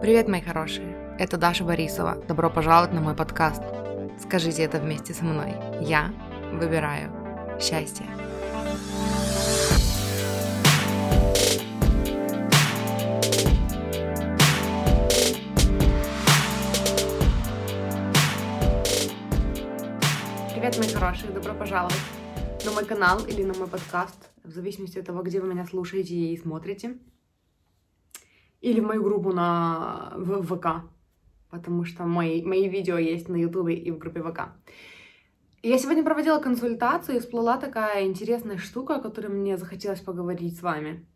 Привет, мои хорошие! Это Даша Борисова. Добро пожаловать на мой подкаст. Скажите это вместе со мной. Я выбираю счастье. Привет, мои хорошие! Добро пожаловать на мой канал или на мой подкаст, в зависимости от того, где вы меня слушаете и смотрите или в мою группу на в ВК, потому что мои, мои видео есть на Ютубе и в группе ВК. Я сегодня проводила консультацию и всплыла такая интересная штука, о которой мне захотелось поговорить с вами.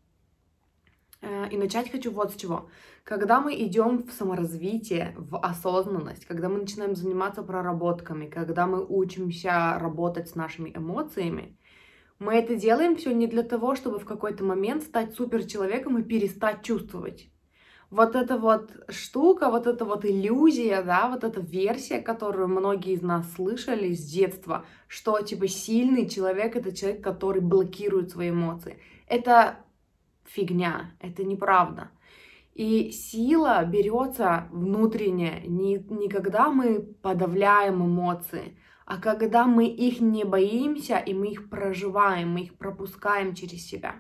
Э, и начать хочу вот с чего. Когда мы идем в саморазвитие, в осознанность, когда мы начинаем заниматься проработками, когда мы учимся работать с нашими эмоциями, мы это делаем все не для того, чтобы в какой-то момент стать суперчеловеком и перестать чувствовать вот эта вот штука, вот эта вот иллюзия, да, вот эта версия, которую многие из нас слышали с детства, что типа сильный человек это человек, который блокирует свои эмоции. Это фигня, это неправда. И сила берется внутренне не, не когда мы подавляем эмоции, а когда мы их не боимся и мы их проживаем, мы их пропускаем через себя.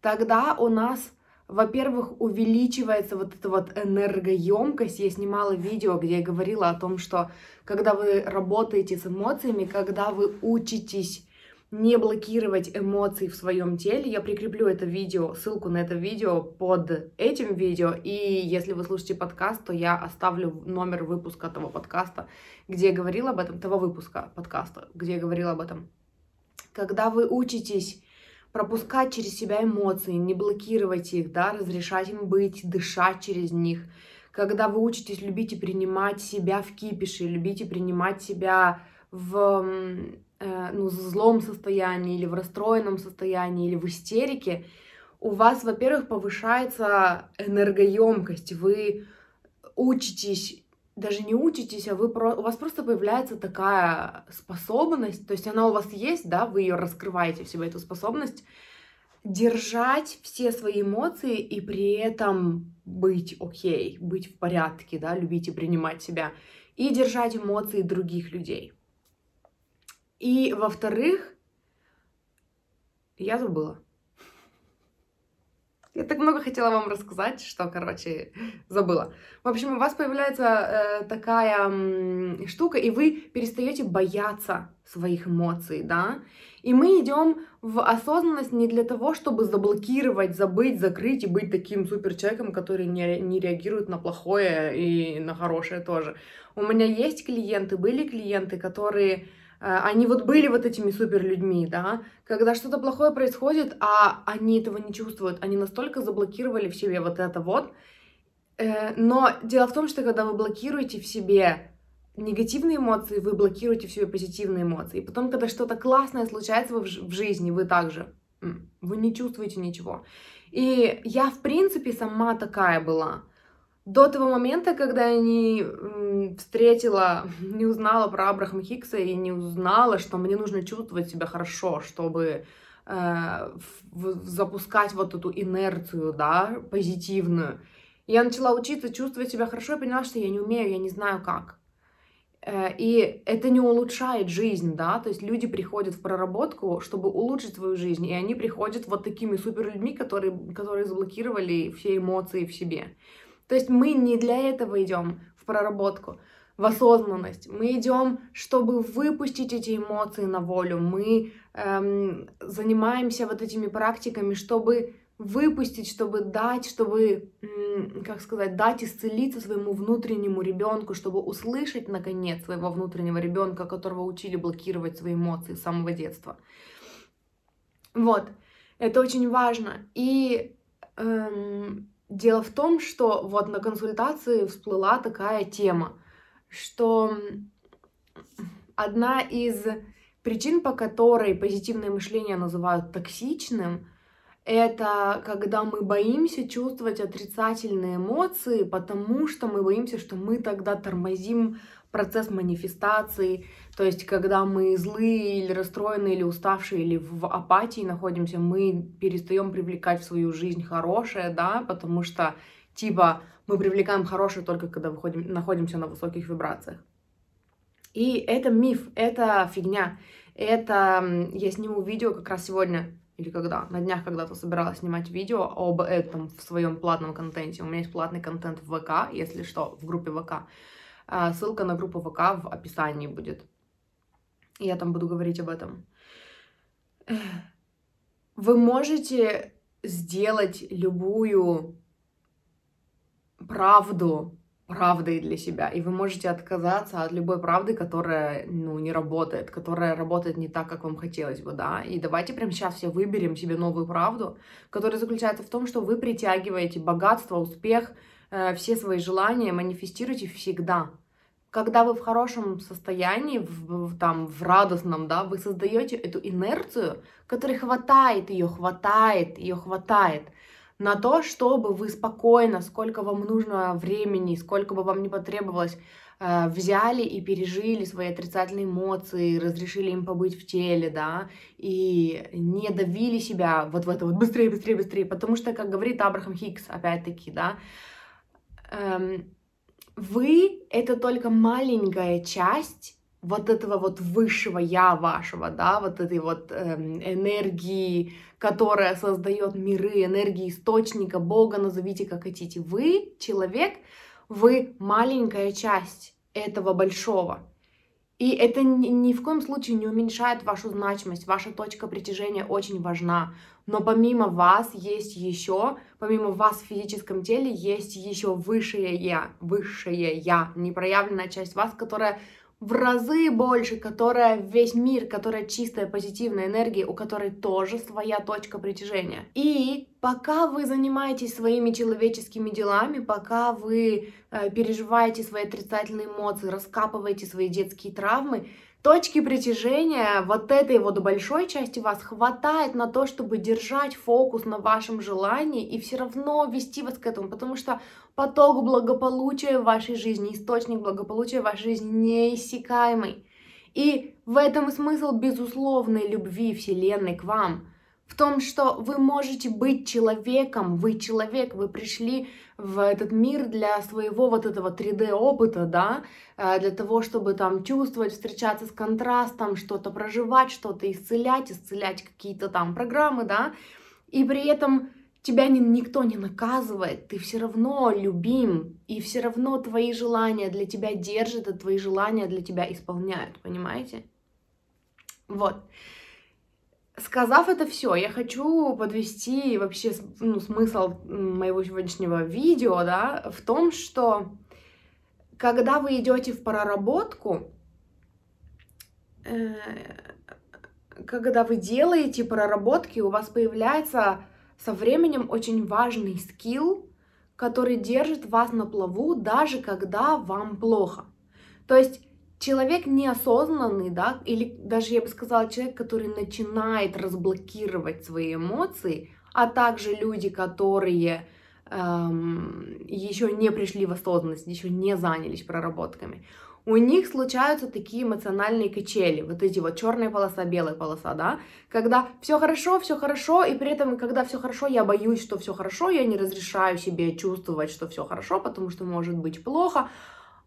Тогда у нас во-первых, увеличивается вот эта вот энергоемкость. Я снимала видео, где я говорила о том, что когда вы работаете с эмоциями, когда вы учитесь не блокировать эмоции в своем теле. Я прикреплю это видео, ссылку на это видео под этим видео. И если вы слушаете подкаст, то я оставлю номер выпуска того подкаста, где я говорила об этом, того выпуска подкаста, где я говорила об этом. Когда вы учитесь пропускать через себя эмоции, не блокировать их, да, разрешать им быть, дышать через них. Когда вы учитесь любить и принимать себя в кипише, любить и принимать себя в э, ну, злом состоянии или в расстроенном состоянии или в истерике, у вас, во-первых, повышается энергоемкость, вы учитесь даже не учитесь, а вы про... у вас просто появляется такая способность, то есть она у вас есть, да, вы ее раскрываете в себе, эту способность держать все свои эмоции и при этом быть окей, быть в порядке, да, любить и принимать себя, и держать эмоции других людей. И, во-вторых, я забыла. Я так много хотела вам рассказать, что, короче, забыла. В общем, у вас появляется э, такая м, штука, и вы перестаете бояться своих эмоций, да? И мы идем в осознанность не для того, чтобы заблокировать, забыть, закрыть и быть таким супер человеком, который не, не реагирует на плохое и на хорошее тоже. У меня есть клиенты, были клиенты, которые они вот были вот этими супер людьми, да, когда что-то плохое происходит, а они этого не чувствуют, они настолько заблокировали в себе вот это вот. Э, но дело в том, что когда вы блокируете в себе негативные эмоции, вы блокируете в себе позитивные эмоции. И потом, когда что-то классное случается в жизни, вы также, вы не чувствуете ничего. И я, в принципе, сама такая была до того момента, когда я не встретила, не узнала про Абрахама Хикса и не узнала, что мне нужно чувствовать себя хорошо, чтобы э, запускать вот эту инерцию, да, позитивную. Я начала учиться чувствовать себя хорошо и поняла, что я не умею, я не знаю как. Э, и это не улучшает жизнь, да, то есть люди приходят в проработку, чтобы улучшить свою жизнь, и они приходят вот такими супер людьми, которые, которые заблокировали все эмоции в себе. То есть мы не для этого идем в проработку, в осознанность. Мы идем, чтобы выпустить эти эмоции на волю. Мы эм, занимаемся вот этими практиками, чтобы выпустить, чтобы дать, чтобы, как сказать, дать исцелиться своему внутреннему ребенку, чтобы услышать, наконец, своего внутреннего ребенка, которого учили блокировать свои эмоции с самого детства. Вот, это очень важно. И эм, Дело в том, что вот на консультации всплыла такая тема, что одна из причин, по которой позитивное мышление называют токсичным, это когда мы боимся чувствовать отрицательные эмоции, потому что мы боимся, что мы тогда тормозим процесс манифестации, то есть когда мы злые или расстроенные, или уставшие, или в апатии находимся, мы перестаем привлекать в свою жизнь хорошее, да, потому что типа Мы привлекаем хорошее только когда выходим, находимся на высоких вибрациях. И это миф, это фигня. Это я сниму видео как раз сегодня или когда, на днях когда-то собиралась снимать видео об этом в своем платном контенте. У меня есть платный контент в ВК, если что, в группе ВК. А, ссылка на группу ВК в описании будет. Я там буду говорить об этом. Вы можете сделать любую правду правдой для себя, и вы можете отказаться от любой правды, которая, ну, не работает, которая работает не так, как вам хотелось бы, да, и давайте прямо сейчас все выберем себе новую правду, которая заключается в том, что вы притягиваете богатство, успех, все свои желания, манифестируете всегда, когда вы в хорошем состоянии, в, в, там, в радостном, да, вы создаете эту инерцию, которой хватает ее, хватает, ее хватает на то, чтобы вы спокойно, сколько вам нужно времени, сколько бы вам не потребовалось, э, взяли и пережили свои отрицательные эмоции, разрешили им побыть в теле, да, и не давили себя вот в это вот быстрее, быстрее, быстрее, потому что, как говорит Абрахам Хикс, опять-таки, да, вы — это только маленькая часть вот этого вот высшего я вашего, да, вот этой вот эм, энергии, которая создает миры, энергии источника, Бога, назовите как хотите. Вы, человек, вы маленькая часть этого большого. И это ни, ни в коем случае не уменьшает вашу значимость. Ваша точка притяжения очень важна. Но помимо вас есть еще, помимо вас в физическом теле, есть еще высшее я, высшее я, непроявленная часть вас, которая в разы больше, которая весь мир, которая чистая позитивная энергия, у которой тоже своя точка притяжения. И пока вы занимаетесь своими человеческими делами, пока вы э, переживаете свои отрицательные эмоции, раскапываете свои детские травмы, точки притяжения вот этой вот большой части вас хватает на то, чтобы держать фокус на вашем желании и все равно вести вас к этому, потому что поток благополучия в вашей жизни, источник благополучия в вашей жизни неиссякаемый. И в этом смысл безусловной любви Вселенной к вам – в том, что вы можете быть человеком, вы человек, вы пришли в этот мир для своего вот этого 3D-опыта, да, э, для того, чтобы там чувствовать, встречаться с контрастом, что-то проживать, что-то исцелять, исцелять какие-то там программы, да, и при этом тебя ни, никто не наказывает, ты все равно любим, и все равно твои желания для тебя держат, и твои желания для тебя исполняют, понимаете? Вот. Сказав это все, я хочу подвести вообще ну, смысл моего сегодняшнего видео, да, в том, что когда вы идете в проработку, э, когда вы делаете проработки, у вас появляется со временем очень важный скилл, который держит вас на плаву, даже когда вам плохо. То есть человек неосознанный, да, или даже я бы сказала человек, который начинает разблокировать свои эмоции, а также люди, которые эм, еще не пришли в осознанность, еще не занялись проработками, у них случаются такие эмоциональные качели, вот эти вот черная полоса, белая полоса, да, когда все хорошо, все хорошо, и при этом, когда все хорошо, я боюсь, что все хорошо, я не разрешаю себе чувствовать, что все хорошо, потому что может быть плохо,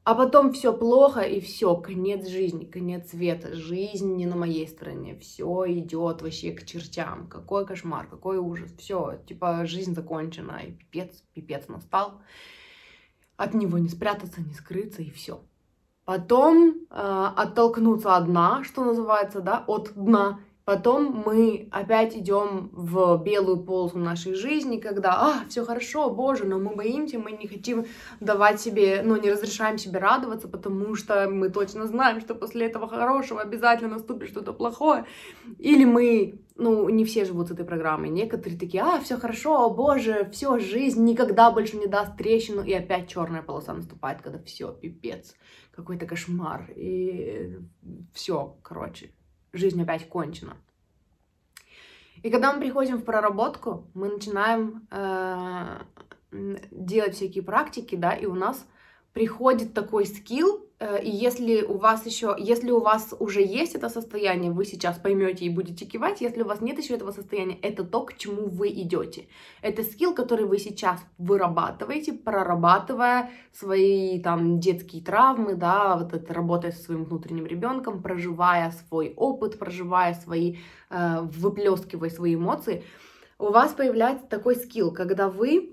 а потом все плохо и все, конец жизни, конец света, жизнь не на моей стороне, все идет вообще к чертям, какой кошмар, какой ужас, все, типа жизнь закончена, и пипец, пипец настал, от него не спрятаться, не скрыться и все. Потом э, оттолкнуться от дна, что называется, да, от дна, Потом мы опять идем в белую полосу нашей жизни, когда, а, все хорошо, боже, но мы боимся, мы не хотим давать себе, ну, не разрешаем себе радоваться, потому что мы точно знаем, что после этого хорошего обязательно наступит что-то плохое. Или мы, ну, не все живут с этой программой, некоторые такие, а, все хорошо, боже, все, жизнь никогда больше не даст трещину, и опять черная полоса наступает, когда все, пипец, какой-то кошмар, и все, короче, жизнь опять кончена. И когда мы приходим в проработку, мы начинаем э, делать всякие практики, да, и у нас приходит такой скилл, э, и если у вас еще, если у вас уже есть это состояние, вы сейчас поймете и будете кивать, если у вас нет еще этого состояния, это то, к чему вы идете. Это скилл, который вы сейчас вырабатываете, прорабатывая свои там детские травмы, да, вот это работая со своим внутренним ребенком, проживая свой опыт, проживая свои, э, выплескивая свои эмоции, у вас появляется такой скилл, когда вы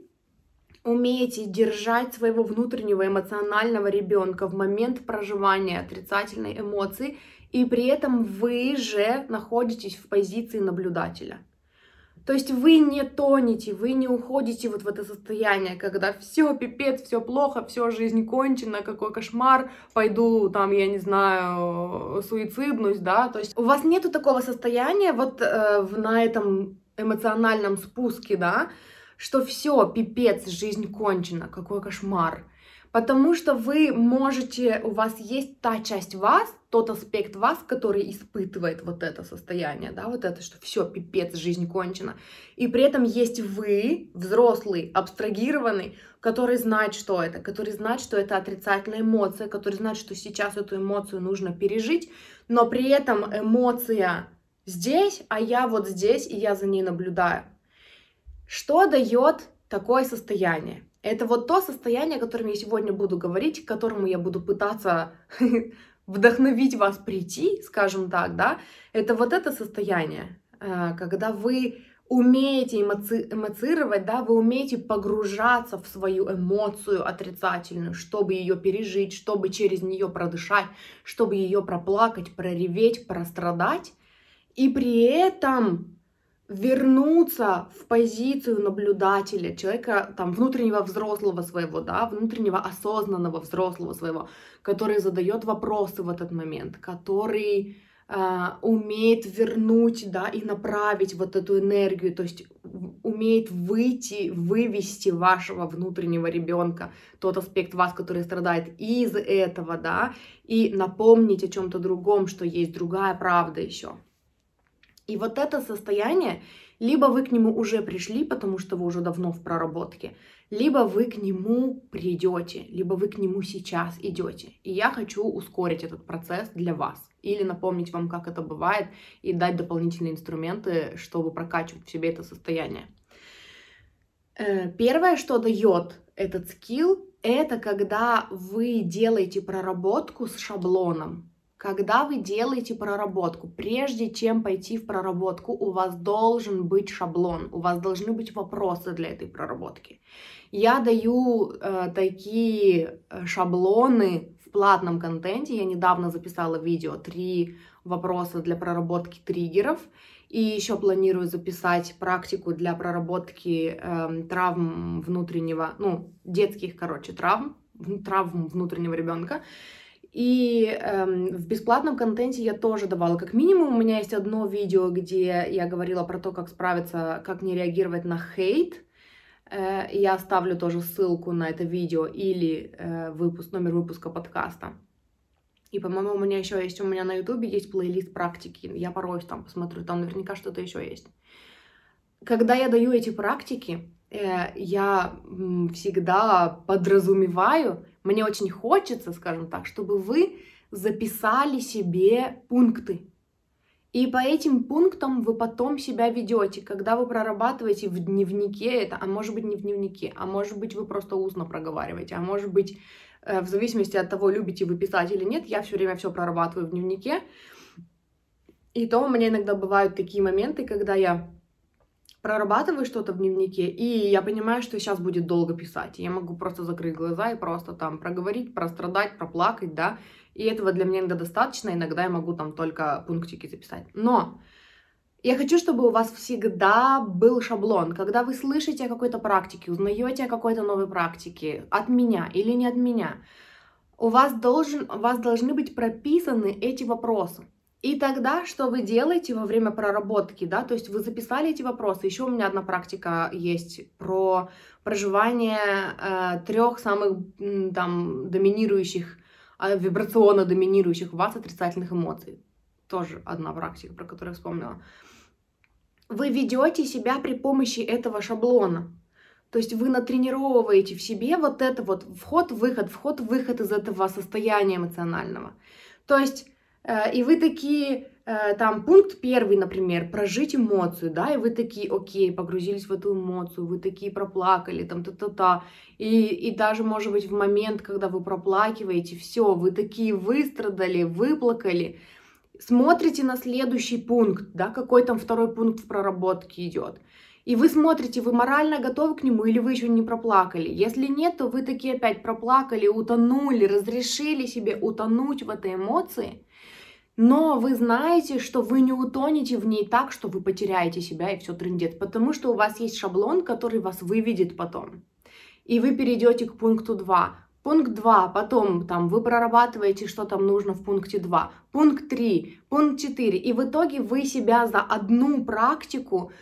умеете держать своего внутреннего эмоционального ребенка в момент проживания отрицательной эмоции, и при этом вы же находитесь в позиции наблюдателя. То есть вы не тонете, вы не уходите вот в это состояние, когда все пипец, все плохо, все жизнь кончена, какой кошмар, пойду там, я не знаю, суициднусь, да. То есть у вас нету такого состояния вот э, на этом эмоциональном спуске, да, что все, пипец, жизнь кончена, какой кошмар. Потому что вы можете, у вас есть та часть вас, тот аспект вас, который испытывает вот это состояние, да, вот это, что все, пипец, жизнь кончена. И при этом есть вы, взрослый, абстрагированный, который знает, что это, который знает, что это отрицательная эмоция, который знает, что сейчас эту эмоцию нужно пережить, но при этом эмоция здесь, а я вот здесь, и я за ней наблюдаю. Что дает такое состояние? Это вот то состояние, о котором я сегодня буду говорить, к которому я буду пытаться вдохновить вас прийти, скажем так, да, это вот это состояние, э, когда вы умеете эмоци эмоцировать, да, вы умеете погружаться в свою эмоцию отрицательную, чтобы ее пережить, чтобы через нее продышать, чтобы ее проплакать, прореветь, прострадать, и при этом вернуться в позицию наблюдателя, человека там внутреннего взрослого своего, да, внутреннего осознанного взрослого своего, который задает вопросы в этот момент, который э, умеет вернуть, да, и направить вот эту энергию, то есть умеет выйти, вывести вашего внутреннего ребенка, тот аспект вас, который страдает из этого, да, и напомнить о чем-то другом, что есть другая правда еще. И вот это состояние, либо вы к нему уже пришли, потому что вы уже давно в проработке, либо вы к нему придете, либо вы к нему сейчас идете. И я хочу ускорить этот процесс для вас. Или напомнить вам, как это бывает, и дать дополнительные инструменты, чтобы прокачивать в себе это состояние. Э, первое, что дает этот скилл, это когда вы делаете проработку с шаблоном. Когда вы делаете проработку, прежде чем пойти в проработку, у вас должен быть шаблон, у вас должны быть вопросы для этой проработки. Я даю э, такие э, шаблоны в платном контенте. Я недавно записала видео «Три вопроса для проработки триггеров». И еще планирую записать практику для проработки э, травм внутреннего, ну, детских, короче, травм, травм внутреннего ребенка. И эм, в бесплатном контенте я тоже давала, как минимум, у меня есть одно видео, где я говорила про то, как справиться, как не реагировать на хейт. Э, я оставлю тоже ссылку на это видео или э, выпуск, номер выпуска подкаста. И, по-моему, у меня еще есть, у меня на ютубе есть плейлист практики, я порой там посмотрю, там наверняка что-то еще есть. Когда я даю эти практики, я всегда подразумеваю, мне очень хочется, скажем так, чтобы вы записали себе пункты. И по этим пунктам вы потом себя ведете, когда вы прорабатываете в дневнике это, а может быть не в дневнике, а может быть вы просто устно проговариваете, а может быть э, в зависимости от того, любите вы писать или нет, я все время все прорабатываю в дневнике. И то у меня иногда бывают такие моменты, когда я прорабатываю что-то в дневнике, и я понимаю, что сейчас будет долго писать. Я могу просто закрыть глаза и просто там проговорить, прострадать, проплакать, да. И этого для меня иногда достаточно, иногда я могу там только пунктики записать. Но я хочу, чтобы у вас всегда был шаблон. Когда вы слышите о какой-то практике, узнаете о какой-то новой практике, от меня или не от меня, у вас, должен, у вас должны быть прописаны эти вопросы. И тогда, что вы делаете во время проработки, да, то есть вы записали эти вопросы. Еще у меня одна практика есть про проживание э, трех самых там доминирующих, э, вибрационно доминирующих вас отрицательных эмоций. Тоже одна практика, про которую я вспомнила. Вы ведете себя при помощи этого шаблона. То есть вы натренировываете в себе вот это вот вход-выход, вход-выход из этого состояния эмоционального. То есть и вы такие, э, там, пункт первый, например, прожить эмоцию, да, и вы такие, окей, погрузились в эту эмоцию, вы такие проплакали, там, та-та-та, и, и даже, может быть, в момент, когда вы проплакиваете, все, вы такие выстрадали, выплакали, смотрите на следующий пункт, да, какой там второй пункт в проработке идет. И вы смотрите, вы морально готовы к нему или вы еще не проплакали. Если нет, то вы такие опять проплакали, утонули, разрешили себе утонуть в этой эмоции. Но вы знаете, что вы не утонете в ней так, что вы потеряете себя и все трендец, потому что у вас есть шаблон, который вас выведет потом. И вы перейдете к пункту 2. Пункт 2, потом там вы прорабатываете, что там нужно в пункте 2. Пункт 3, пункт 4. И в итоге вы себя за одну практику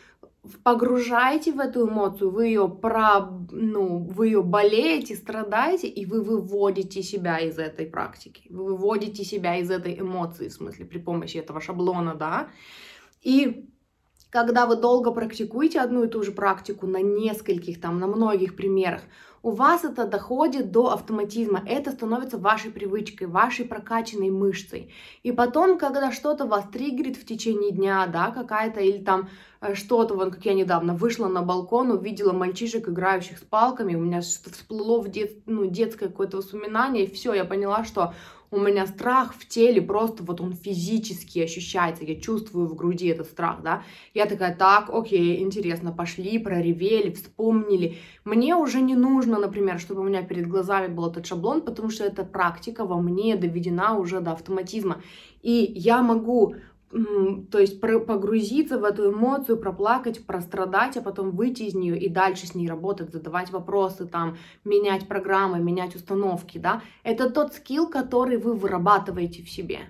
погружаете в эту эмоцию, вы ее про, ну, вы ее болеете, страдаете, и вы выводите себя из этой практики, вы выводите себя из этой эмоции, в смысле, при помощи этого шаблона, да. И когда вы долго практикуете одну и ту же практику на нескольких, там, на многих примерах, у вас это доходит до автоматизма, это становится вашей привычкой, вашей прокачанной мышцей. И потом, когда что-то вас триггерит в течение дня, да, какая-то, или там э, что-то, вон, как я недавно вышла на балкон, увидела мальчишек, играющих с палками, у меня что-то всплыло в дет, ну, детское какое-то воспоминание, и все, я поняла, что у меня страх в теле просто вот он физически ощущается, я чувствую в груди этот страх, да. Я такая, так, окей, интересно, пошли, проревели, вспомнили. Мне уже не нужно, например, чтобы у меня перед глазами был этот шаблон, потому что эта практика во мне доведена уже до автоматизма. И я могу то есть погрузиться в эту эмоцию, проплакать, прострадать, а потом выйти из нее и дальше с ней работать, задавать вопросы, там, менять программы, менять установки, да, это тот скилл, который вы вырабатываете в себе.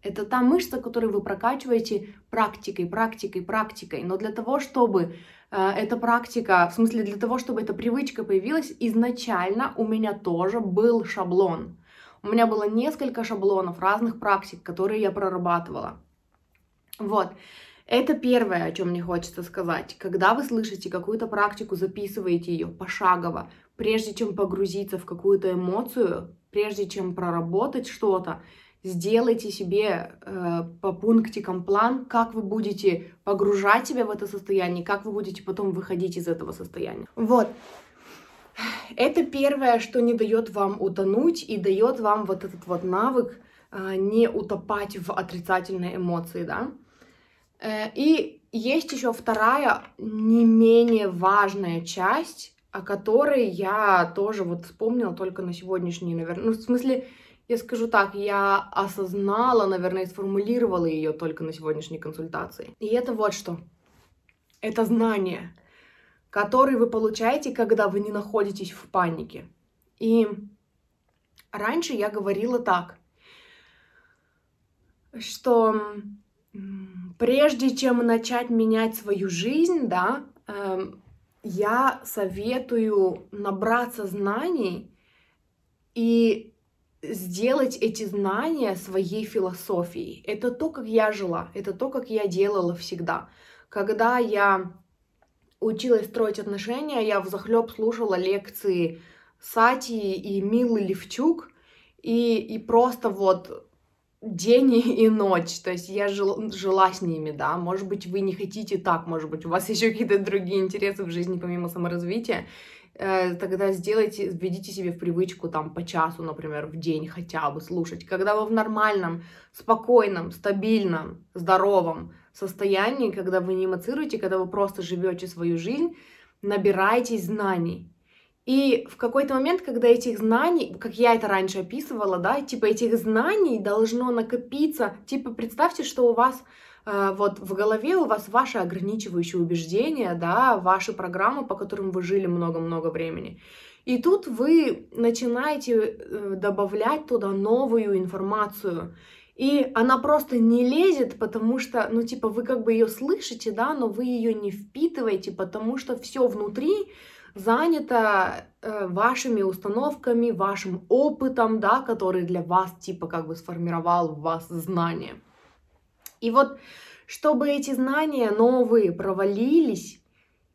Это та мышца, которую вы прокачиваете практикой, практикой, практикой. Но для того, чтобы э, эта практика, в смысле для того, чтобы эта привычка появилась, изначально у меня тоже был шаблон. У меня было несколько шаблонов разных практик, которые я прорабатывала. Вот. Это первое, о чем мне хочется сказать. Когда вы слышите какую-то практику, записываете ее пошагово, прежде чем погрузиться в какую-то эмоцию, прежде чем проработать что-то, сделайте себе э, по пунктикам план, как вы будете погружать себя в это состояние, как вы будете потом выходить из этого состояния. Вот. Это первое, что не дает вам утонуть и дает вам вот этот вот навык э, не утопать в отрицательные эмоции, да. Э, и есть еще вторая, не менее важная часть, о которой я тоже вот вспомнила только на сегодняшний, наверное, ну, в смысле, я скажу так, я осознала, наверное, и сформулировала ее только на сегодняшней консультации. И это вот что. Это знание, которое вы получаете, когда вы не находитесь в панике. И раньше я говорила так, что прежде чем начать менять свою жизнь, да, эм, я советую набраться знаний и сделать эти знания своей философией. Это то, как я жила, это то, как я делала всегда. Когда я училась строить отношения, я в захлеб слушала лекции Сати и Милы Левчук, и, и просто вот день и ночь, то есть я жил, жила с ними, да, может быть, вы не хотите так, может быть, у вас еще какие-то другие интересы в жизни помимо саморазвития, э, тогда сделайте, введите себе в привычку там по часу, например, в день хотя бы слушать. Когда вы в нормальном, спокойном, стабильном, здоровом состоянии, когда вы не эмоцируете, когда вы просто живете свою жизнь, набирайтесь знаний. И в какой-то момент, когда этих знаний, как я это раньше описывала, да, типа этих знаний должно накопиться, типа представьте, что у вас э, вот в голове у вас ваши ограничивающие убеждения, да, ваши программы, по которым вы жили много-много времени. И тут вы начинаете э, добавлять туда новую информацию. И она просто не лезет, потому что, ну, типа, вы как бы ее слышите, да, но вы ее не впитываете, потому что все внутри занято э, вашими установками, вашим опытом, да, который для вас типа как бы сформировал в вас знания. И вот, чтобы эти знания новые провалились,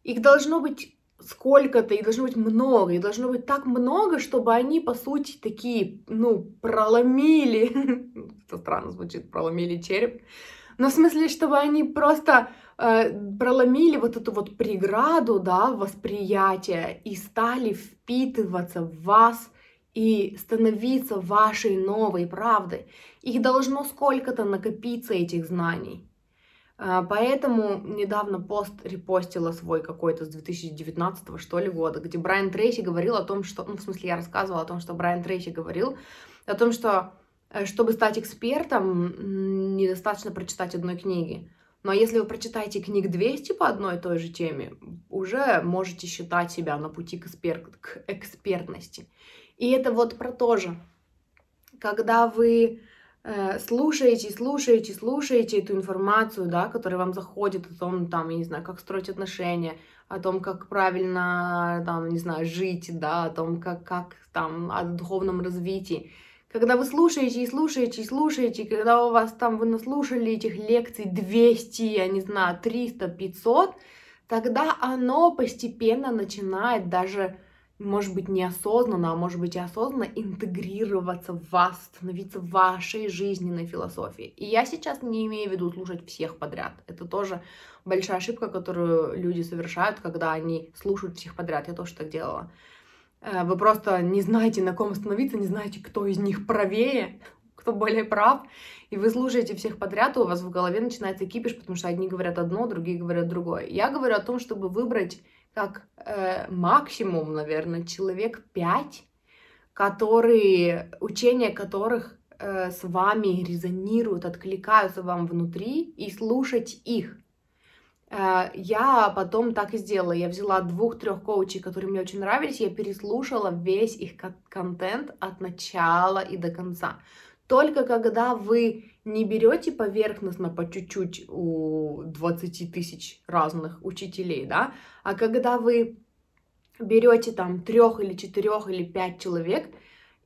их должно быть сколько-то, их должно быть много, их должно быть так много, чтобы они, по сути, такие, ну, проломили, это странно звучит, проломили череп, но в смысле, чтобы они просто э, проломили вот эту вот преграду, да, восприятия и стали впитываться в вас и становиться вашей новой правдой. Их должно сколько-то накопиться, этих знаний. А, поэтому недавно пост репостила свой какой-то с 2019 что ли года, где Брайан Трейси говорил о том, что, ну, в смысле, я рассказывала о том, что Брайан Трейси говорил, о том, что э, чтобы стать экспертом, недостаточно прочитать одной книги. Но если вы прочитаете книг 200 по одной и той же теме, уже можете считать себя на пути к, экспер... к экспертности. И это вот про то же. Когда вы Э, слушаете, слушаете, слушаете эту информацию, да, которая вам заходит о том, там, я не знаю, как строить отношения, о том, как правильно, там, не знаю, жить, да, о том, как, как там, о духовном развитии. Когда вы слушаете и слушаете и слушаете, когда у вас там, вы наслушали этих лекций 200, я не знаю, 300, 500, тогда оно постепенно начинает даже может быть, неосознанно, а может быть и осознанно интегрироваться в вас, становиться вашей жизненной философией. И я сейчас не имею в виду слушать всех подряд. Это тоже большая ошибка, которую люди совершают, когда они слушают всех подряд. Я тоже так делала. Э, вы просто не знаете, на ком остановиться, не знаете, кто из них правее, кто более прав, и вы слушаете всех подряд, и у вас в голове начинается кипиш, потому что одни говорят одно, другие говорят другое. Я говорю о том, чтобы выбрать как э, максимум, наверное, человек пять, которые, учения которых э, с вами резонируют, откликаются вам внутри, и слушать их. Э, я потом так и сделала. Я взяла двух-трех коучей, которые мне очень нравились, я переслушала весь их контент от начала и до конца. Только когда вы не берете поверхностно по чуть-чуть у 20 тысяч разных учителей, да, а когда вы берете там трех или четырех или пять человек,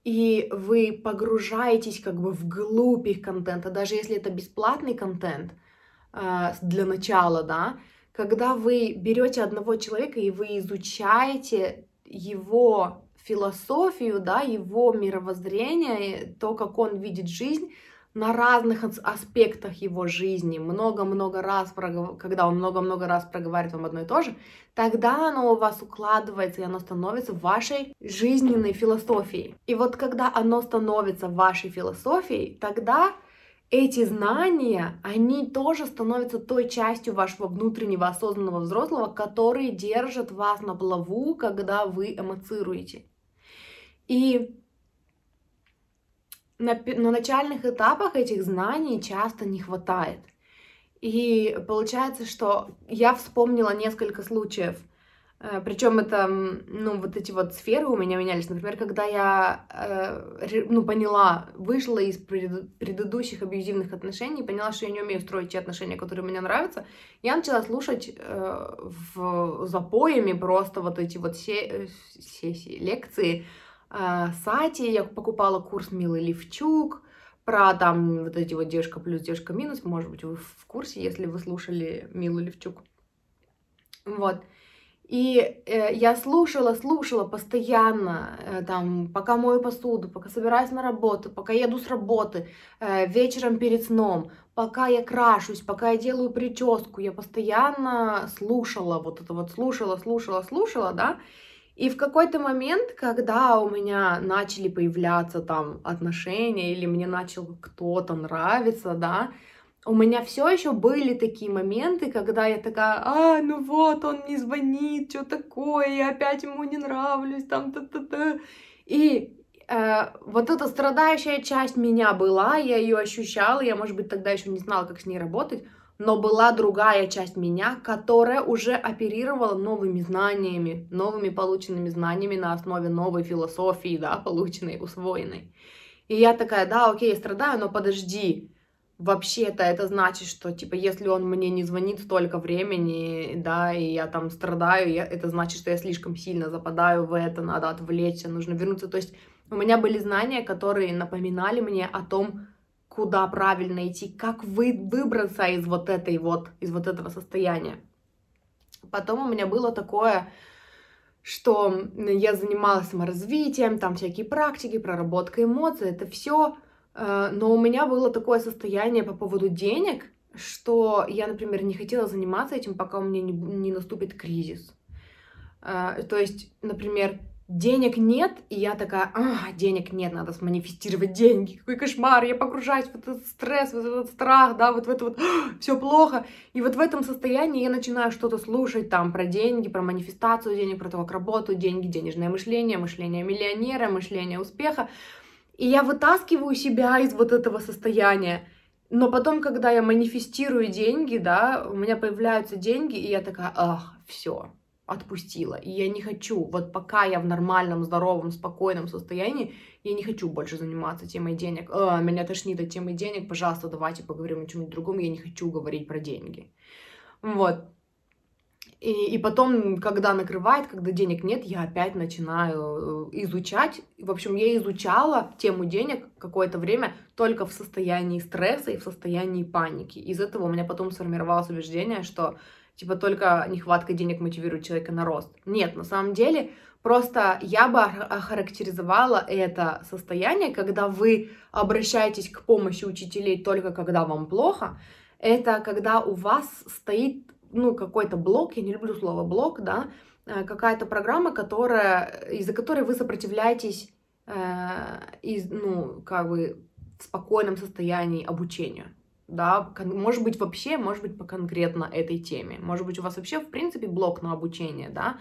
и вы погружаетесь как бы в глубь их контента, даже если это бесплатный контент для начала, да, когда вы берете одного человека и вы изучаете его философию, да, его мировоззрение, то, как он видит жизнь, на разных аспектах его жизни, много-много раз, когда он много-много раз проговаривает вам одно и то же, тогда оно у вас укладывается, и оно становится вашей жизненной философией. И вот когда оно становится вашей философией, тогда эти знания, они тоже становятся той частью вашего внутреннего осознанного взрослого, которые держат вас на плаву, когда вы эмоцируете. И на, на начальных этапах этих знаний часто не хватает. И получается, что я вспомнила несколько случаев, причем это, ну, вот эти вот сферы у меня менялись. Например, когда я, э, ну, поняла, вышла из предыдущих абьюзивных отношений, поняла, что я не умею строить те отношения, которые мне нравятся, я начала слушать э, в запоями просто вот эти вот сессии, лекции э, сайте я покупала курс Милы Левчук про там вот эти вот девушка плюс, девушка минус. Может быть, вы в курсе, если вы слушали Милу Левчук. Вот. И э, я слушала, слушала постоянно, э, там, пока мою посуду, пока собираюсь на работу, пока еду с работы, э, вечером перед сном, пока я крашусь, пока я делаю прическу, я постоянно слушала, вот это вот слушала, слушала, слушала, да, и в какой-то момент, когда у меня начали появляться там отношения или мне начал кто-то нравиться, да, у меня все еще были такие моменты, когда я такая, а, ну вот, он не звонит, что такое, я опять ему не нравлюсь, там, та-та-та. И э, вот эта страдающая часть меня была, я ее ощущала, я, может быть, тогда еще не знала, как с ней работать, но была другая часть меня, которая уже оперировала новыми знаниями, новыми полученными знаниями на основе новой философии, да, полученной, усвоенной. И я такая, да, окей, страдаю, но подожди, вообще-то это значит, что, типа, если он мне не звонит столько времени, да, и я там страдаю, я, это значит, что я слишком сильно западаю в это, надо отвлечься, нужно вернуться. То есть у меня были знания, которые напоминали мне о том, куда правильно идти, как вы выбраться из вот этой вот, из вот этого состояния. Потом у меня было такое, что я занималась саморазвитием, там всякие практики, проработка эмоций, это все. Э, но у меня было такое состояние по поводу денег, что я, например, не хотела заниматься этим, пока у меня не, не наступит кризис. Э, то есть, например, денег нет, и я такая, а, денег нет, надо сманифестировать деньги, какой кошмар, я погружаюсь в этот стресс, в этот страх, да, вот в это вот, все плохо, и вот в этом состоянии я начинаю что-то слушать там про деньги, про манифестацию денег, про то, как работают деньги, денежное мышление, мышление миллионера, мышление успеха, и я вытаскиваю себя из вот этого состояния, но потом, когда я манифестирую деньги, да, у меня появляются деньги, и я такая, ах, все, отпустила. И я не хочу, вот пока я в нормальном, здоровом, спокойном состоянии, я не хочу больше заниматься темой денег. А, меня тошнит от темы денег, пожалуйста, давайте поговорим о чем-нибудь другом, я не хочу говорить про деньги. Вот. И, и потом, когда накрывает, когда денег нет, я опять начинаю э, изучать. В общем, я изучала тему денег какое-то время только в состоянии стресса и в состоянии паники. Из этого у меня потом сформировалось убеждение, что типа только нехватка денег мотивирует человека на рост. Нет, на самом деле, просто я бы охарактеризовала это состояние, когда вы обращаетесь к помощи учителей только когда вам плохо, это когда у вас стоит, ну, какой-то блок, я не люблю слово блок, да, э, какая-то программа, которая, из-за которой вы сопротивляетесь, э, из, ну, как бы в спокойном состоянии обучению да, может быть вообще, может быть по конкретно этой теме, может быть у вас вообще в принципе блок на обучение, да,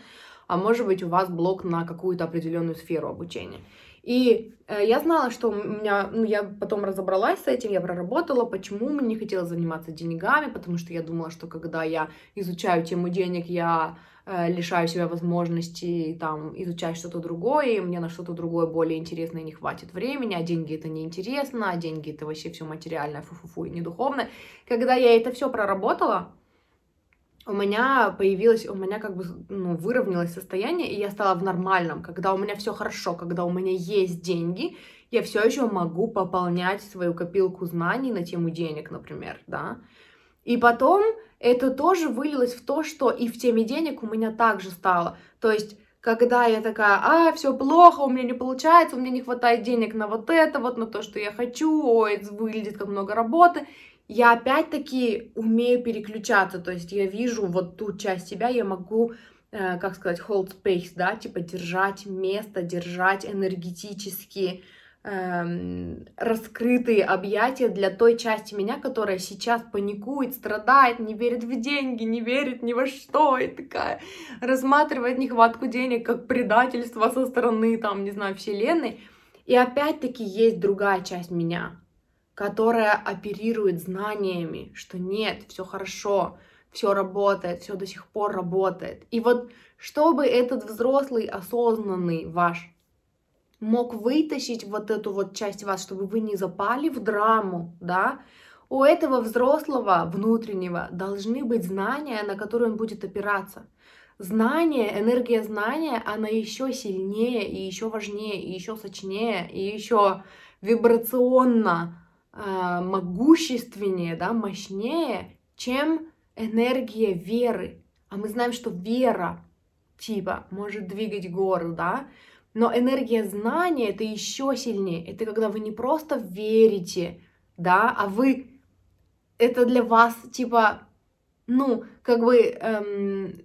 а может быть у вас блок на какую-то определенную сферу обучения. И э, я знала, что у меня, ну, я потом разобралась с этим, я проработала, почему мне не хотела заниматься деньгами, потому что я думала, что когда я изучаю тему денег, я э, лишаю себя возможности там изучать что-то другое, и мне на что-то другое более интересное не хватит времени, а деньги это неинтересно, а деньги это вообще все материальное, фу-фу-фу, и не духовное. Когда я это все проработала, у меня появилось, у меня как бы ну, выровнялось состояние, и я стала в нормальном, когда у меня все хорошо, когда у меня есть деньги, я все еще могу пополнять свою копилку знаний на тему денег, например, да. И потом это тоже вылилось в то, что и в теме денег у меня также стало. То есть когда я такая, а, все плохо, у меня не получается, у меня не хватает денег на вот это, вот на то, что я хочу, ой, выглядит как много работы, я опять-таки умею переключаться, то есть я вижу вот ту часть себя, я могу, э, как сказать, hold space, да, типа держать место, держать энергетически э, раскрытые объятия для той части меня, которая сейчас паникует, страдает, не верит в деньги, не верит ни во что, и такая рассматривает нехватку денег как предательство со стороны, там, не знаю, вселенной. И опять-таки есть другая часть меня, которая оперирует знаниями, что нет, все хорошо, все работает, все до сих пор работает. И вот чтобы этот взрослый, осознанный ваш мог вытащить вот эту вот часть вас, чтобы вы не запали в драму, да, у этого взрослого внутреннего должны быть знания, на которые он будет опираться. Знание, энергия знания, она еще сильнее и еще важнее, и еще сочнее, и еще вибрационно могущественнее, да, мощнее, чем энергия веры. А мы знаем, что вера, типа, может двигать горы, да, но энергия знания это еще сильнее. Это когда вы не просто верите, да, а вы это для вас типа, ну, как бы, эм,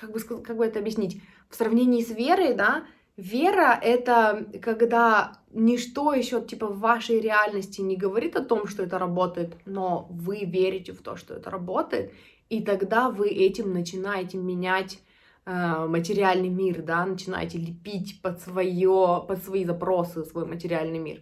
как бы, как бы это объяснить, в сравнении с верой, да, Вера — это когда ничто еще типа в вашей реальности не говорит о том, что это работает, но вы верите в то, что это работает, и тогда вы этим начинаете менять э, материальный мир, да, начинаете лепить под, свое, под свои запросы свой материальный мир.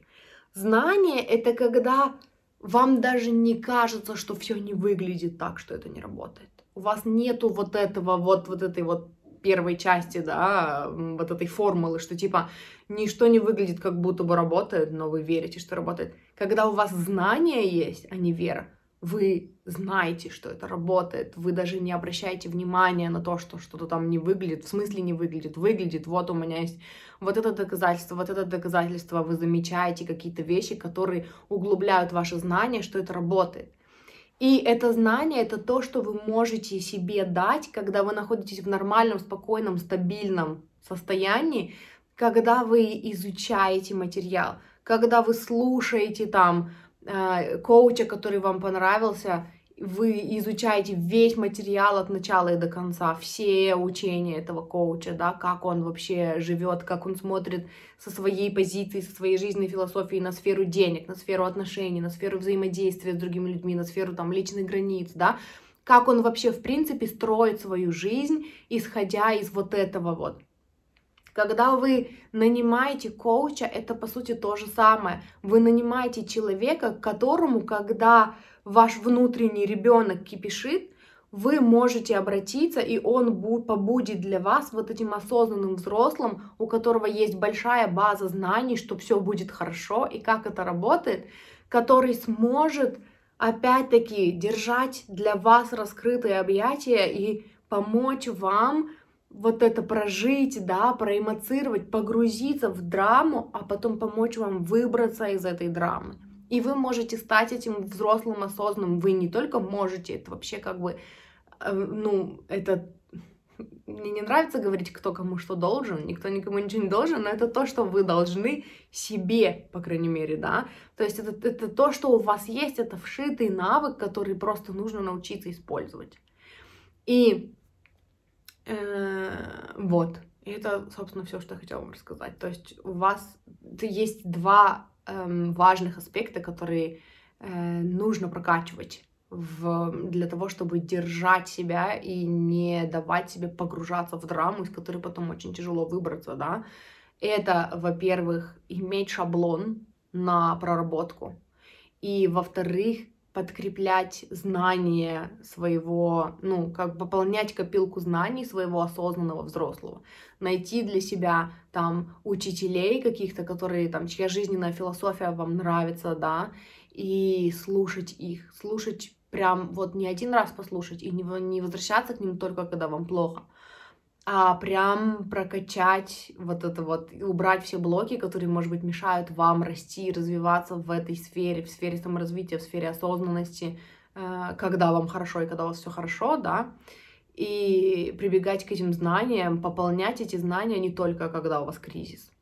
Знание — это когда вам даже не кажется, что все не выглядит так, что это не работает. У вас нету вот этого вот, вот этой вот первой части, да, вот этой формулы, что типа ничто не выглядит как будто бы работает, но вы верите, что работает. Когда у вас знания есть, а не вера, вы знаете, что это работает, вы даже не обращаете внимания на то, что что-то там не выглядит, в смысле не выглядит, выглядит, вот у меня есть вот это доказательство, вот это доказательство, вы замечаете какие-то вещи, которые углубляют ваше знание, что это работает. И это знание, это то, что вы можете себе дать, когда вы находитесь в нормальном, спокойном, стабильном состоянии, когда вы изучаете материал, когда вы слушаете там э, коуча, который вам понравился, вы изучаете весь материал от начала и до конца, все учения этого коуча, да, как он вообще живет, как он смотрит со своей позиции, со своей жизненной философией на сферу денег, на сферу отношений, на сферу взаимодействия с другими людьми, на сферу там личных границ, да, как он вообще в принципе строит свою жизнь, исходя из вот этого вот. Когда вы нанимаете коуча, это по сути то же самое. Вы нанимаете человека, которому, когда ваш внутренний ребенок кипишит, вы можете обратиться, и он побудет для вас вот этим осознанным взрослым, у которого есть большая база знаний, что все будет хорошо и как это работает, который сможет опять-таки держать для вас раскрытые объятия и помочь вам вот это прожить, да, проэмоцировать, погрузиться в драму, а потом помочь вам выбраться из этой драмы. И вы можете стать этим взрослым, осознанным. Вы не только можете, это вообще как бы, э, ну, это мне не нравится говорить, кто кому что должен, никто никому ничего не должен, но это то, что вы должны себе, по крайней мере, да. То есть это, это то, что у вас есть, это вшитый навык, который просто нужно научиться использовать. И вот. И это, собственно, все, что я хотела вам рассказать. То есть у вас есть два эм, важных аспекта, которые э, нужно прокачивать в, для того, чтобы держать себя и не давать себе погружаться в драму, из которой потом очень тяжело выбраться, да. Это, во-первых, иметь шаблон на проработку. И, во-вторых, подкреплять знания своего, ну, как пополнять копилку знаний своего осознанного взрослого, найти для себя там учителей каких-то, которые там, чья жизненная философия вам нравится, да, и слушать их, слушать прям вот не один раз послушать и не, не возвращаться к ним только когда вам плохо, а прям прокачать вот это вот, убрать все блоки, которые, может быть, мешают вам расти, развиваться в этой сфере, в сфере саморазвития, в сфере осознанности, э, когда вам хорошо и когда у вас все хорошо, да, и прибегать к этим знаниям, пополнять эти знания не только когда у вас кризис,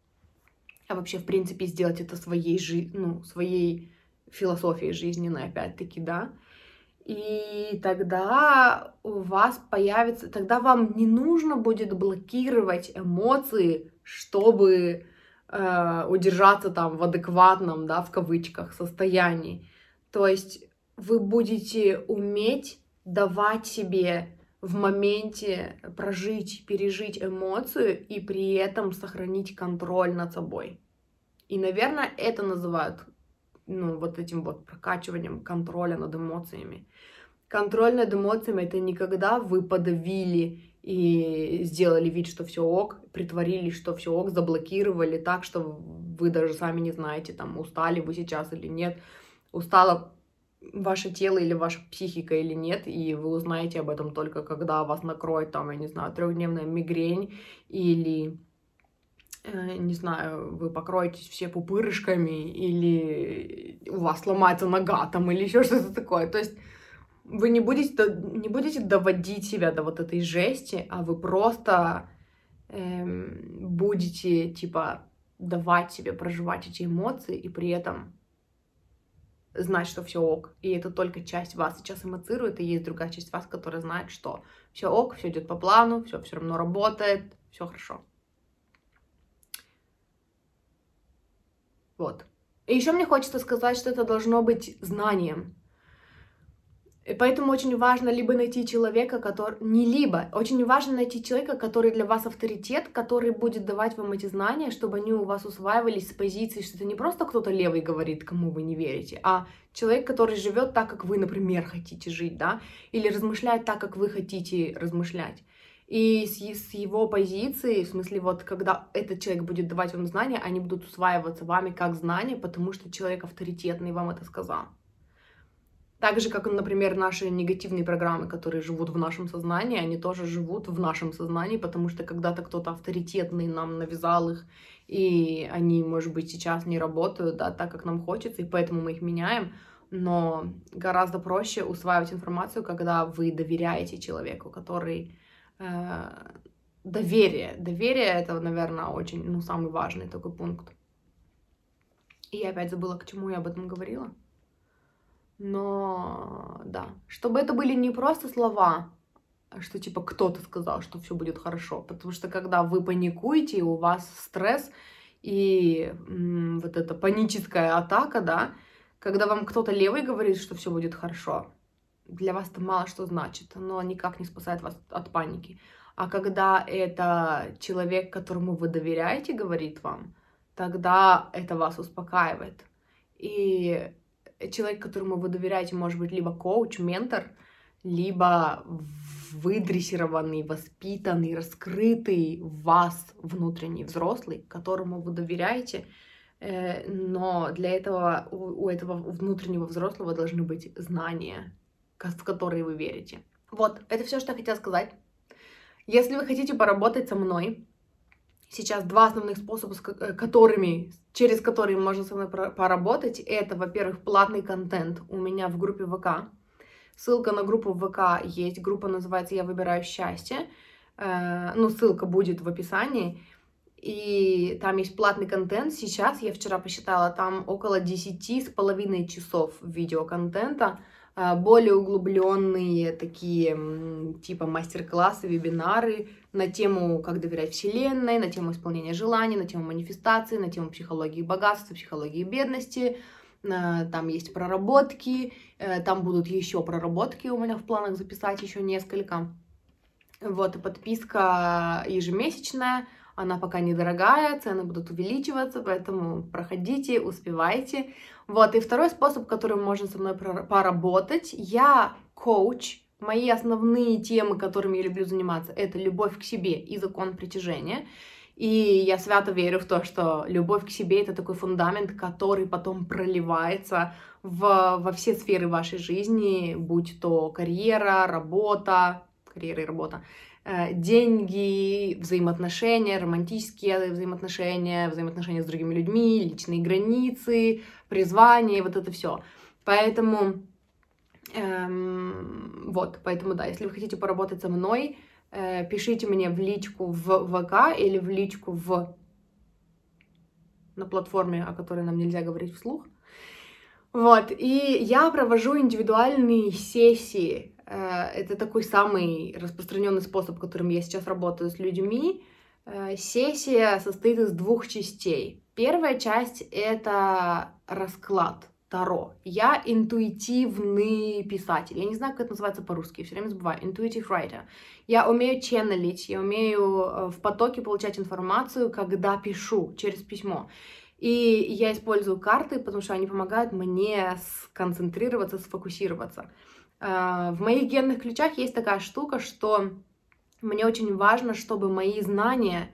а вообще, в принципе, сделать это своей жизнью, ну, своей философией жизненной, опять-таки, да, и тогда у вас появится, тогда вам не нужно будет блокировать эмоции, чтобы э, удержаться там в адекватном, да, в кавычках, состоянии. То есть вы будете уметь давать себе в моменте прожить, пережить эмоцию и при этом сохранить контроль над собой. И, наверное, это называют ну, вот этим вот прокачиванием контроля над эмоциями. Контроль над эмоциями это не когда вы подавили и сделали вид, что все ок, притворились, что все ок, заблокировали так, что вы даже сами не знаете, там, устали вы сейчас или нет, устало ваше тело или ваша психика или нет, и вы узнаете об этом только когда вас накроет, там, я не знаю, трехдневная мигрень или не знаю, вы покроетесь все пупырышками, или у вас сломается нога там, или еще что-то такое. То есть вы не будете, не будете доводить себя до вот этой жести, а вы просто эм, будете, типа, давать себе проживать эти эмоции и при этом знать, что все ок. И это только часть вас сейчас эмоцирует, и есть другая часть вас, которая знает, что все ок, все идет по плану, все все равно работает, все хорошо. Вот. И еще мне хочется сказать, что это должно быть знанием. И поэтому очень важно либо найти человека, который... Не либо. Очень важно найти человека, который для вас авторитет, который будет давать вам эти знания, чтобы они у вас усваивались с позиции, что это не просто кто-то левый говорит, кому вы не верите, а человек, который живет так, как вы, например, хотите жить, да, или размышляет так, как вы хотите размышлять. И с, с его позиции, в смысле, вот когда этот человек будет давать вам знания, они будут усваиваться вами как знания, потому что человек авторитетный вам это сказал. Так же, как, например, наши негативные программы, которые живут в нашем сознании, они тоже живут в нашем сознании, потому что когда-то кто-то авторитетный нам навязал их, и они, может быть, сейчас не работают, да, так, как нам хочется, и поэтому мы их меняем. но гораздо проще усваивать информацию, когда вы доверяете человеку, который доверие. Доверие это, наверное, очень, ну, самый важный такой пункт. И я опять забыла, к чему я об этом говорила. Но да, чтобы это были не просто слова, что типа кто-то сказал, что все будет хорошо, потому что когда вы паникуете, у вас стресс и м, вот эта паническая атака, да, когда вам кто-то левый говорит, что все будет хорошо, для вас это мало что значит, но никак не спасает вас от паники. А когда это человек, которому вы доверяете, говорит вам, тогда это вас успокаивает. И человек, которому вы доверяете, может быть либо коуч, ментор, либо выдрессированный, воспитанный, раскрытый вас внутренний взрослый, которому вы доверяете, э, но для этого у этого внутреннего взрослого должны быть знания, в которые вы верите. Вот, это все, что я хотела сказать. Если вы хотите поработать со мной, сейчас два основных способа, э, которыми, через которые можно со мной поработать. Это, во-первых, платный контент у меня в группе ВК. Ссылка на группу ВК есть. Группа называется «Я выбираю счастье». Э, ну, ссылка будет в описании. И там есть платный контент. Сейчас, я вчера посчитала, там около 10 с половиной часов видеоконтента. Э, более углубленные такие типа мастер-классы, вебинары на тему «Как доверять Вселенной», на тему исполнения желаний, на тему манифестации, на тему психологии богатства, психологии бедности, Э, там есть проработки, э, там будут еще проработки у меня в планах записать еще несколько. Вот, подписка ежемесячная, она пока недорогая, цены будут увеличиваться, поэтому проходите, успевайте. Вот, и второй способ, которым можно со мной поработать, я коуч, мои основные темы, которыми я люблю заниматься, это любовь к себе и закон притяжения. И я свято верю в то, что любовь к себе это такой фундамент, который потом проливается в, во все сферы вашей жизни, будь то карьера, работа, карьера и работа, деньги, взаимоотношения, романтические взаимоотношения, взаимоотношения с другими людьми, личные границы, призвание, вот это все. Поэтому, эм, вот, поэтому да, если вы хотите поработать со мной, Э, пишите мне в личку в ВК или в личку в на платформе, о которой нам нельзя говорить вслух. Вот, и я провожу индивидуальные сессии. Э, это такой самый распространенный способ, которым я сейчас работаю с людьми. Э, сессия состоит из двух частей. Первая часть — это расклад. Таро. Я интуитивный писатель. Я не знаю, как это называется по-русски, все время забываю. Intuitive writer. Я умею ченнелить, я умею э, в потоке получать информацию, когда пишу через письмо. И я использую карты, потому что они помогают мне сконцентрироваться, сфокусироваться. Э, в моих генных ключах есть такая штука, что мне очень важно, чтобы мои знания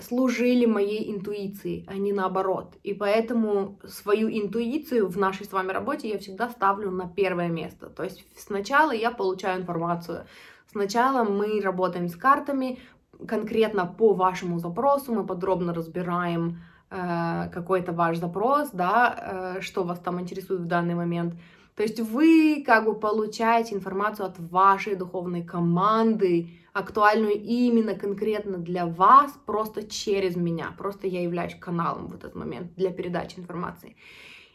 служили моей интуиции, а не наоборот. И поэтому свою интуицию в нашей с вами работе я всегда ставлю на первое место. То есть сначала я получаю информацию. Сначала мы работаем с картами, конкретно по вашему запросу, мы подробно разбираем э, какой-то ваш запрос, да, э, что вас там интересует в данный момент. То есть вы как бы получаете информацию от вашей духовной команды, актуальную именно конкретно для вас, просто через меня. Просто я являюсь каналом в этот момент для передачи информации.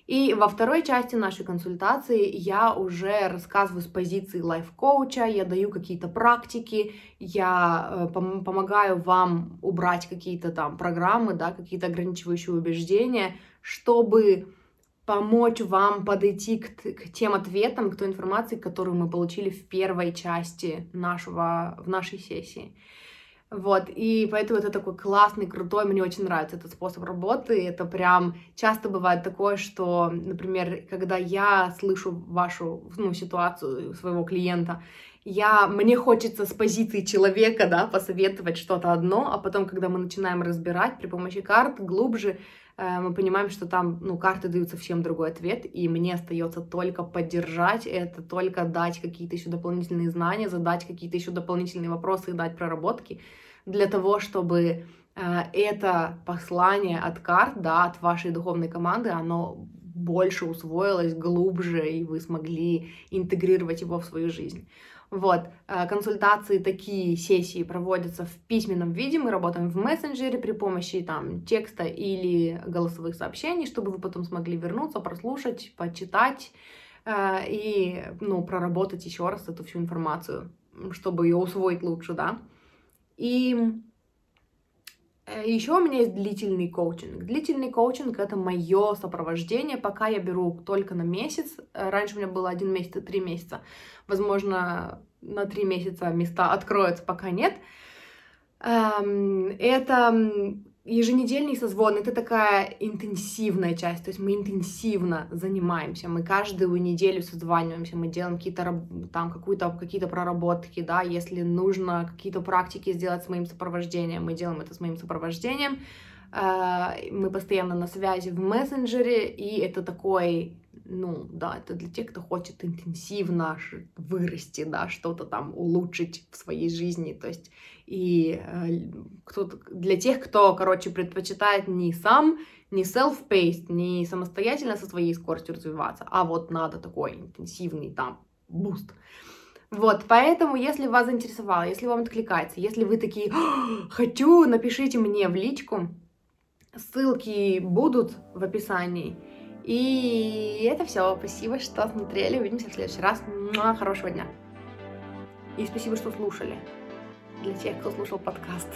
И во второй части нашей консультации я уже рассказываю с позиции лайф-коуча, я даю какие-то практики, я э, пом- помогаю вам убрать какие-то там программы, да, какие-то ограничивающие убеждения, чтобы помочь вам подойти к, к тем ответам, к той информации, которую мы получили в первой части нашего, в нашей сессии. Вот, и поэтому это такой классный, крутой, мне очень нравится этот способ работы. Это прям часто бывает такое, что, например, когда я слышу вашу ну, ситуацию своего клиента, я, мне хочется с позиции человека, да, посоветовать что-то одно, а потом, когда мы начинаем разбирать при помощи карт глубже, Э, мы понимаем, что там, ну, карты дают совсем другой ответ, и мне остается только поддержать это, только дать какие-то еще дополнительные знания, задать какие-то еще дополнительные вопросы и дать проработки для того, чтобы э, это послание от карт, да, от вашей духовной команды, оно больше усвоилось, глубже, и вы смогли интегрировать его в свою жизнь. Вот, э, консультации, такие сессии проводятся в письменном виде, мы работаем в мессенджере при помощи там текста или голосовых сообщений, чтобы вы потом смогли вернуться, прослушать, почитать э, и, ну, проработать еще раз эту всю информацию, чтобы ее усвоить лучше, да. И Еще у меня есть длительный коучинг. Длительный коучинг это мое сопровождение, пока я беру только на месяц. Э, раньше у меня было один месяц три месяца. Возможно, на три месяца места откроются, пока нет. Эм, это еженедельный созвон — это такая интенсивная часть, то есть мы интенсивно занимаемся, мы каждую неделю созваниваемся, мы делаем какие-то там какую-то какие-то проработки, да, если нужно какие-то практики сделать с моим сопровождением, мы делаем это с моим сопровождением, э, мы постоянно на связи в мессенджере, и это такой ну, да, это для тех, кто хочет интенсивно вырасти, да, что-то там улучшить в своей жизни, то есть и э, кто для тех, кто, короче, предпочитает не сам, не self-paced, не самостоятельно со своей скоростью развиваться, а вот надо такой интенсивный там буст. Вот, поэтому, если вас заинтересовало, если вам откликается, если вы такие «хочу», напишите мне в личку, ссылки будут в описании. И это все. Спасибо, что смотрели. Увидимся в следующий раз. Хорошего дня. И спасибо, что слушали. Для тех, кто слушал подкаст.